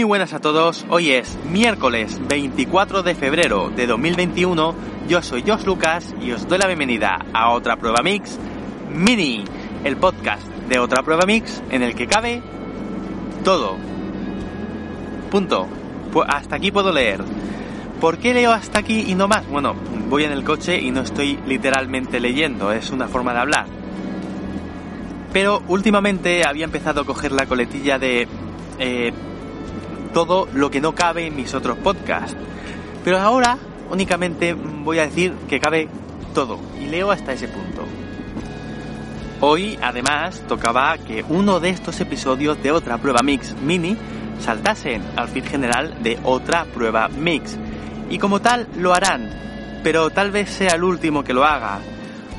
Muy buenas a todos, hoy es miércoles 24 de febrero de 2021, yo soy Josh Lucas y os doy la bienvenida a otra prueba mix mini, el podcast de otra prueba mix en el que cabe todo. Punto. Pues hasta aquí puedo leer. ¿Por qué leo hasta aquí y no más? Bueno, voy en el coche y no estoy literalmente leyendo, es una forma de hablar. Pero últimamente había empezado a coger la coletilla de eh, todo lo que no cabe en mis otros podcasts. Pero ahora únicamente voy a decir que cabe todo y leo hasta ese punto. Hoy además tocaba que uno de estos episodios de otra prueba mix mini saltasen al feed general de otra prueba mix. Y como tal lo harán, pero tal vez sea el último que lo haga.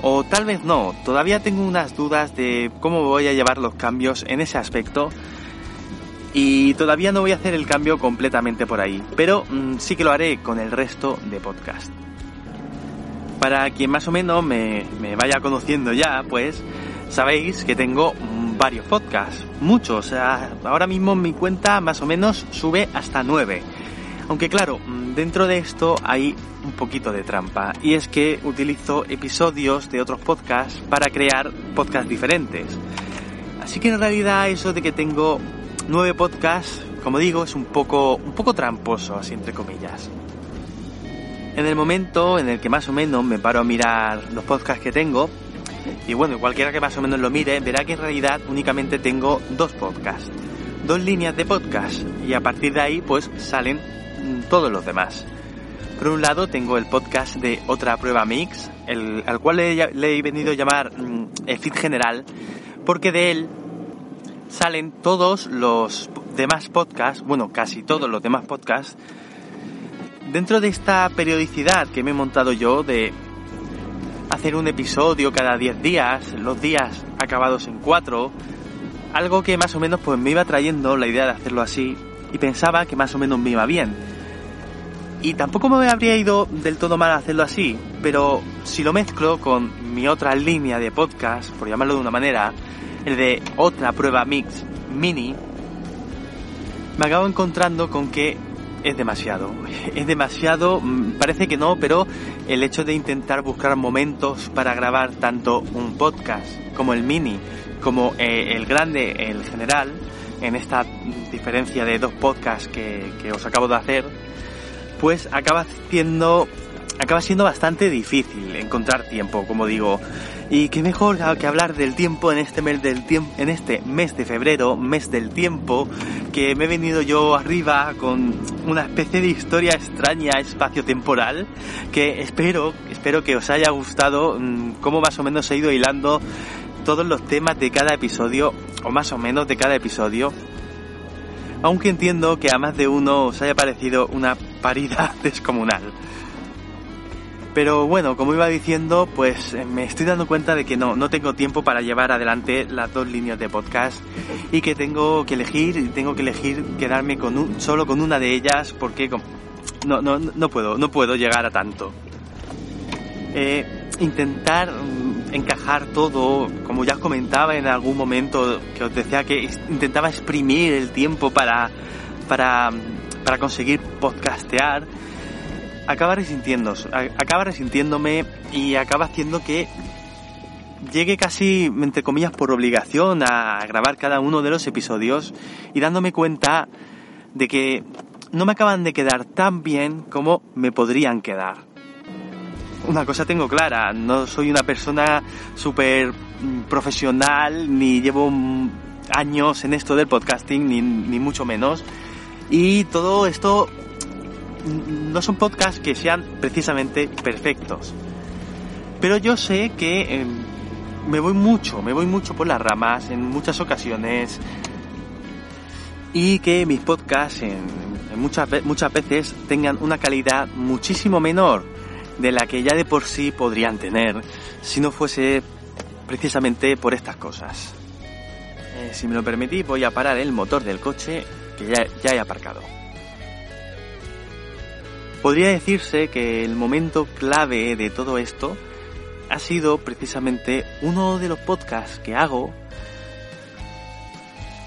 O tal vez no, todavía tengo unas dudas de cómo voy a llevar los cambios en ese aspecto y todavía no voy a hacer el cambio completamente por ahí, pero mm, sí que lo haré con el resto de podcast. Para quien más o menos me, me vaya conociendo ya, pues sabéis que tengo mm, varios podcasts, muchos, ahora mismo mi cuenta más o menos sube hasta 9. Aunque claro, mm, dentro de esto hay un poquito de trampa, y es que utilizo episodios de otros podcasts para crear podcasts diferentes. Así que en realidad eso de que tengo nueve podcasts, como digo, es un poco, un poco tramposo, así entre comillas. En el momento en el que más o menos me paro a mirar los podcasts que tengo, y bueno, cualquiera que más o menos lo mire, verá que en realidad únicamente tengo dos podcasts, dos líneas de podcast, y a partir de ahí pues salen mm, todos los demás. Por un lado tengo el podcast de Otra Prueba Mix, el, al cual le, he venido a llamar mm, el general, porque de él salen todos los demás podcasts, bueno, casi todos los demás podcasts, dentro de esta periodicidad que me he montado yo de hacer un episodio cada 10 días, los días acabados en 4, algo que más o menos pues me iba trayendo la idea de hacerlo así y pensaba que más o menos me iba bien. Y tampoco me habría ido del todo mal hacerlo así, pero si lo mezclo con mi otra línea de podcast, por llamarlo de una manera, de otra prueba mix mini, me acabo encontrando con que es demasiado. Es demasiado, mm, parece que no, pero el hecho de intentar buscar momentos para grabar tanto un podcast como el mini, como eh, el grande, el general, en esta diferencia de dos podcasts que, que os acabo de hacer, pues acaba siendo, acaba siendo bastante difícil encontrar tiempo, como digo. Y qué mejor que hablar del tiempo en este mes del en este mes de febrero, mes del tiempo, que me he venido yo arriba con una especie de historia extraña espacio-temporal que espero, espero que os haya gustado mmm, cómo más o menos he ido hilando todos los temas de cada episodio, o más o menos de cada episodio. Aunque entiendo que a más de uno os haya parecido una parida descomunal. Pero bueno, como iba diciendo, pues eh, me estoy dando cuenta de que no, no tengo tiempo para llevar adelante las dos líneas de podcast y que tengo que elegir, tengo que elegir quedarme con un, solo con una de ellas porque no, no, no puedo, no puedo llegar a tanto. Eh, intentar mm, encajar todo, como ya os comentaba en algún momento que os decía que intentaba exprimir el tiempo para, para, para conseguir podcastear acaba resintiéndose, acaba resintiéndome y acaba haciendo que llegue casi, entre comillas, por obligación a grabar cada uno de los episodios y dándome cuenta de que no me acaban de quedar tan bien como me podrían quedar. Una cosa tengo clara, no soy una persona súper profesional, ni llevo años en esto del podcasting, ni, ni mucho menos. Y todo esto no son podcasts que sean precisamente perfectos. Pero yo sé que eh, me voy mucho, me voy mucho por las ramas en muchas ocasiones y que mis podcasts en muchas, muchas veces tengan una calidad muchísimo menor de la que ya de por sí podrían tener si no fuese precisamente por estas cosas. Eh, si me lo permitís voy a parar el motor del coche que ya, ya he aparcado. Podría decirse que el momento clave de todo esto ha sido precisamente uno de los podcasts que hago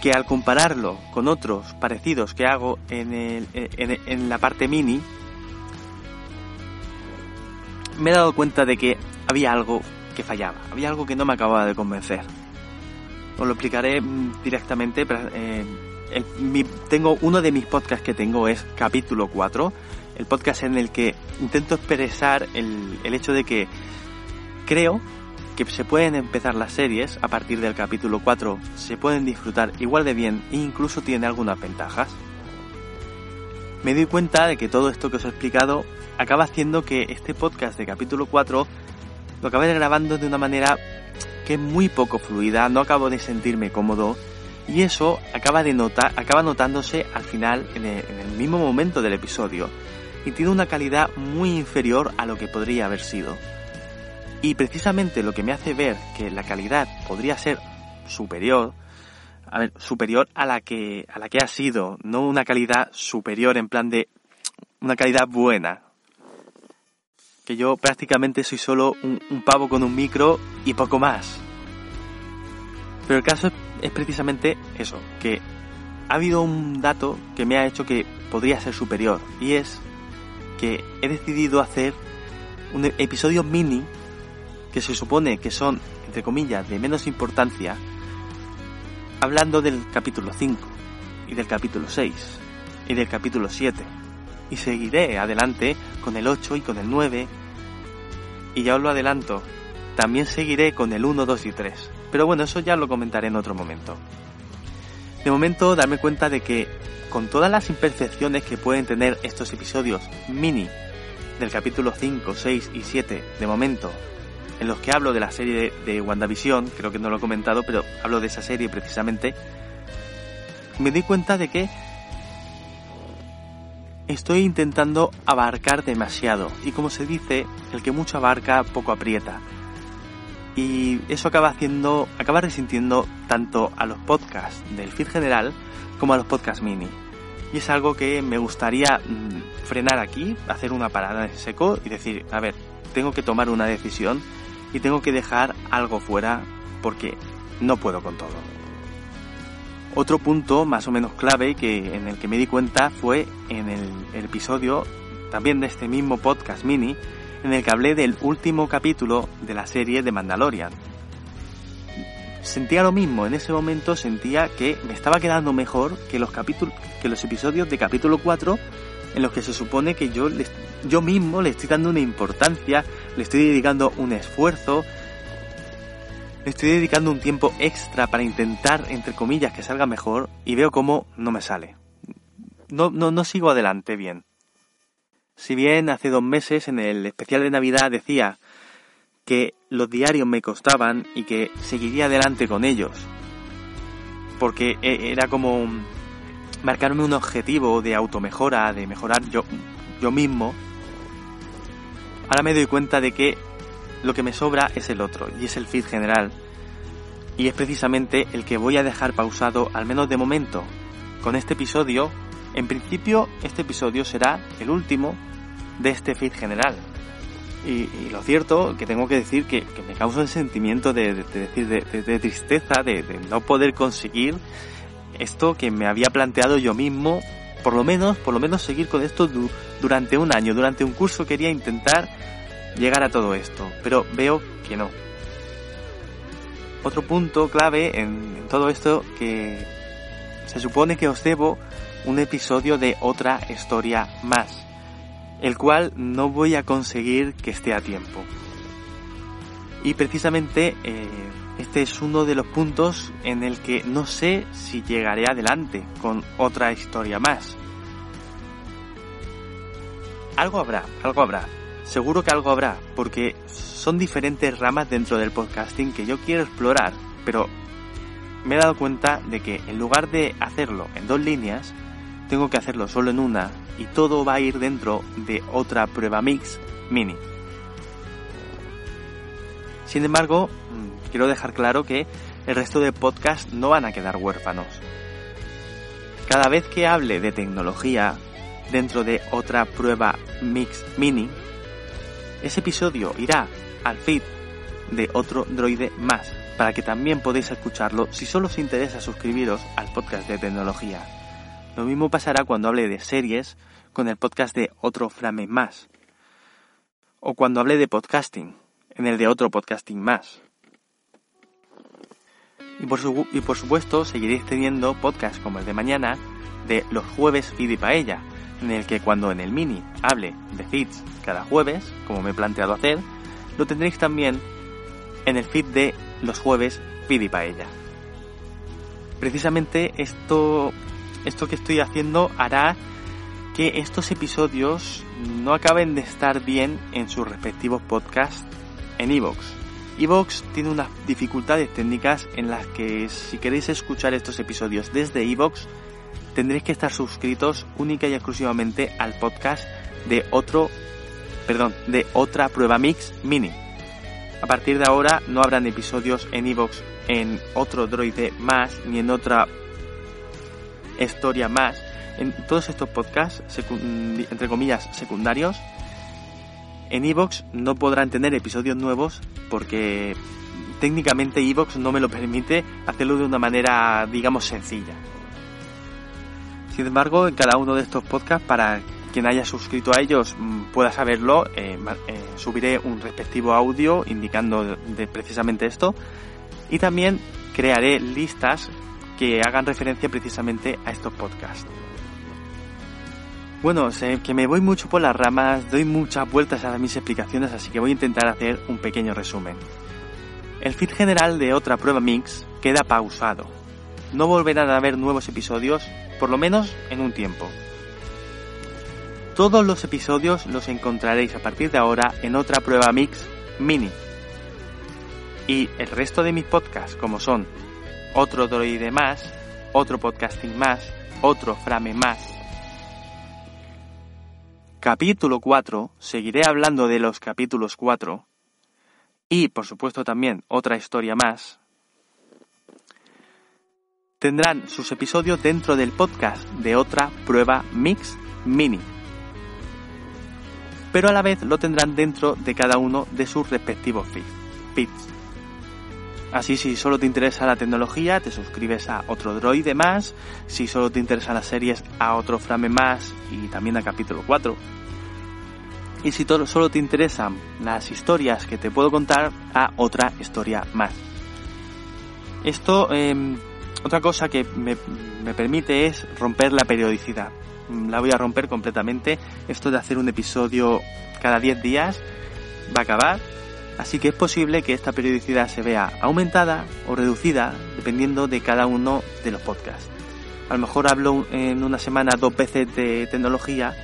que al compararlo con otros parecidos que hago en, el, en, la parte mini, me he dado cuenta de que había algo que fallaba, había algo que no me acababa de convencer. Os lo explicaré mm, directamente. Eh, el, mi, tengo uno de mis podcasts que tengo es capítulo 4, el podcast en el que intento expresar el, el hecho de que creo que se pueden empezar las series a partir del capítulo 4, se pueden disfrutar igual de bien e incluso tiene algunas ventajas. Me doy cuenta de que todo esto que os he explicado acaba haciendo que este podcast de capítulo 4 lo acabe grabando de una manera que es muy poco fluida, no acabo de sentirme cómodo y eso acaba, de notar, acaba notándose al final en el mismo momento del episodio y tiene una calidad muy inferior a lo que podría haber sido. Y precisamente lo que me hace ver que la calidad podría ser superior, a ver, superior a la que a la que ha sido, no una calidad superior en plan de una calidad buena. Que yo prácticamente soy solo un, pavo con un micro y poco más. Pero el caso es precisamente eso, que ha habido un dato que me ha hecho que podría ser superior y es he decidido hacer un episodio mini que se supone que son, entre comillas, de menos importancia, hablando del capítulo 5 y del capítulo 6 y del capítulo 7. Y seguiré adelante con el 8 y con el 9. Y ya os lo adelanto, también seguiré con el 1, 2 y 3. Pero bueno, eso ya lo comentaré en otro momento. De momento, darme cuenta de que, con todas las imperfecciones que pueden tener estos episodios mini del capítulo 5, 6 y 7, de momento, en los que hablo de la serie de, WandaVision, creo que no lo he comentado, pero hablo de esa serie precisamente, me doy cuenta de que estoy intentando abarcar demasiado. Y como se dice, el que mucho abarca, poco aprieta. Y eso acaba haciendo, acaba resintiendo tanto a los podcasts del feed general como a los podcasts mini. Y es algo que me gustaría mm, frenar aquí, hacer una parada en seco y decir, a ver, tengo que tomar una decisión y tengo que dejar algo fuera porque no puedo con todo. Otro punto más o menos clave que en el que me di cuenta fue en el, el episodio también de este mismo podcast mini en el que hablé del último capítulo de la serie de Mandalorian. Sentía lo mismo, en ese momento sentía que me estaba quedando mejor que los episodios de capítulo 4 en los que se supone que yo mismo le estoy dando una importancia, le estoy dedicando un esfuerzo, le estoy dedicando un tiempo extra para intentar, entre comillas, que salga mejor y veo cómo no me sale. No, no sigo adelante bien. Si bien hace dos meses en el especial de Navidad decía que los diarios me costaban y que seguiría adelante con ellos, porque e, era como marcarme un objetivo de automejora, de mejorar yo, yo mismo, ahora me doy cuenta de que lo que me sobra es el otro, y es el feed general. Y es precisamente el que voy a dejar pausado, al menos de momento. Con este episodio, en principio, este episodio será el último de este feed general. Y, lo cierto, que tengo que decir que, me causa un sentimiento de, de, de, tristeza, de, no poder conseguir esto que me había planteado yo mismo, por lo menos, por lo menos seguir con esto du durante un año, durante un curso quería intentar llegar a todo esto, pero veo que no. Otro punto clave en, en todo esto que se supone que os debo un episodio de otra historia más, el cual no voy a conseguir que esté a tiempo. Y precisamente eh, este es uno de los puntos en el que no sé si llegaré adelante con otra historia más. Algo habrá, algo habrá. Seguro que algo habrá, porque son diferentes ramas dentro del podcasting que yo quiero explorar, pero me he dado cuenta de que en lugar de hacerlo en dos líneas, tengo que hacerlo solo en una y todo va a ir dentro de otra prueba mix mini. Sin embargo, mm, quiero dejar claro que el resto de podcasts no van a quedar huérfanos. Cada vez que hable de tecnología dentro de otra prueba mix mini, ese episodio irá al feed de otro droide más, para que también podéis escucharlo si solo os interesa suscribiros al podcast de tecnología. Lo mismo pasará cuando hable de series con el podcast de otro frame más. O cuando hable de podcasting, en el de otro podcasting más. Y por, supuesto seguiréis teniendo podcasts como el de mañana de los jueves feed paella, en el que cuando en el mini hable de feeds cada jueves, como me he planteado hacer, lo tendréis también en el feed de los jueves feed paella. Precisamente esto, esto que estoy haciendo hará que estos episodios no acaben de estar bien en sus respectivos podcasts en Evox. Evox tiene unas dificultades técnicas en las que si queréis escuchar estos episodios desde Evox tendréis que estar suscritos única y exclusivamente al podcast de otro, perdón, de otra prueba mix mini. A partir de ahora no habrán episodios en Evox en otro droide más ni en otra historia más. En todos estos podcasts, entre comillas, secundarios, en Evox no podrán tener episodios nuevos porque técnicamente Evox no me lo permite hacerlo de una manera, digamos, sencilla. Sin embargo, en cada uno de estos podcasts, para quien haya suscrito a ellos mm, pueda saberlo, eh, eh, subiré un respectivo audio indicando de precisamente esto y también crearé listas que hagan referencia precisamente a estos podcasts. Bueno, sé que me voy mucho por las ramas, doy muchas vueltas a mis explicaciones, así que voy a intentar hacer un pequeño resumen. El feed general de otra prueba mix queda pausado. No volverán a haber nuevos episodios, por lo menos en un tiempo. Todos los episodios los encontraréis a partir de ahora en otra prueba mix mini. Y el resto de mis podcasts, como son otro droide más, otro podcasting más, otro frame más, capítulo 4, seguiré hablando de los capítulos 4 y por supuesto también otra historia más, tendrán sus episodios dentro del podcast de otra prueba Mix Mini. Pero a la vez lo tendrán dentro de cada uno de sus respectivos feeds. Así si solo te interesa la tecnología, te suscribes a otro droide más, si solo te interesan las series, a otro frame más y también a capítulo 4. Y si solo te interesan las historias que te puedo contar, a otra historia más. Esto, em, otra cosa que me, me permite es romper la periodicidad. La voy a romper completamente. Esto de hacer un episodio cada 10 días va a acabar Así que es posible que esta periodicidad se vea aumentada o reducida dependiendo de cada uno de los podcasts. A lo mejor hablo en una semana dos veces de tecnología,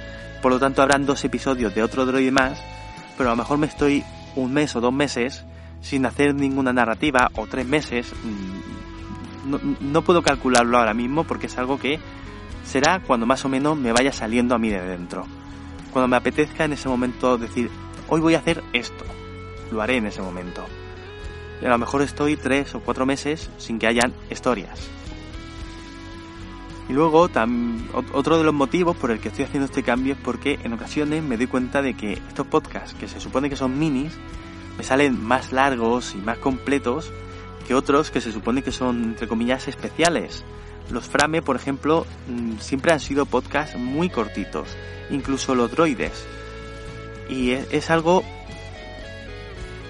por lo tanto habrán dos episodios de otro droid más, pero a lo mejor me estoy un mes o dos meses sin hacer ninguna narrativa o tres meses. Mm, no, no puedo calcularlo ahora mismo porque es algo que será cuando más o menos me vaya saliendo a mí de dentro. Cuando me apetezca en ese momento decir, hoy voy a hacer esto lo haré en ese momento. Y a lo mejor estoy tres o cuatro meses sin que hayan historias. Y luego, otro de los motivos por el que estoy haciendo este cambio es porque en ocasiones me doy cuenta de que estos podcasts, que se supone que son minis, me salen más largos y más completos que otros que se supone que son, entre comillas, especiales. Los Frame, por ejemplo, mm, siempre han sido podcasts muy cortitos, incluso los droides. Y es algo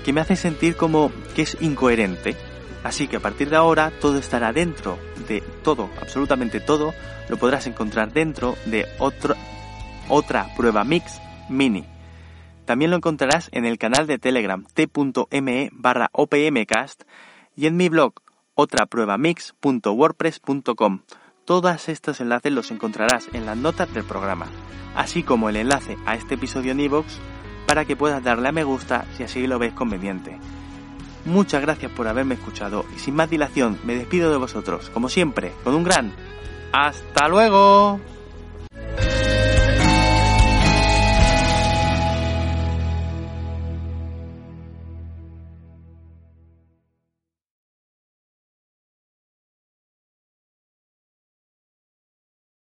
que me hace sentir como que es incoherente. Así que a partir de ahora todo estará dentro de todo, absolutamente todo, lo podrás encontrar dentro de otro, otra prueba mix mini. También lo encontrarás en el canal de Telegram t.me barra opmcast y en mi blog otrapruebamix.wordpress.com. Todos estos enlaces los encontrarás en las notas del programa, así como el enlace a este episodio en iVoox para que puedas darle a me gusta si así lo ves conveniente. Muchas gracias por haberme escuchado y sin más dilación me despido de vosotros, como siempre, con un gran ¡Hasta luego!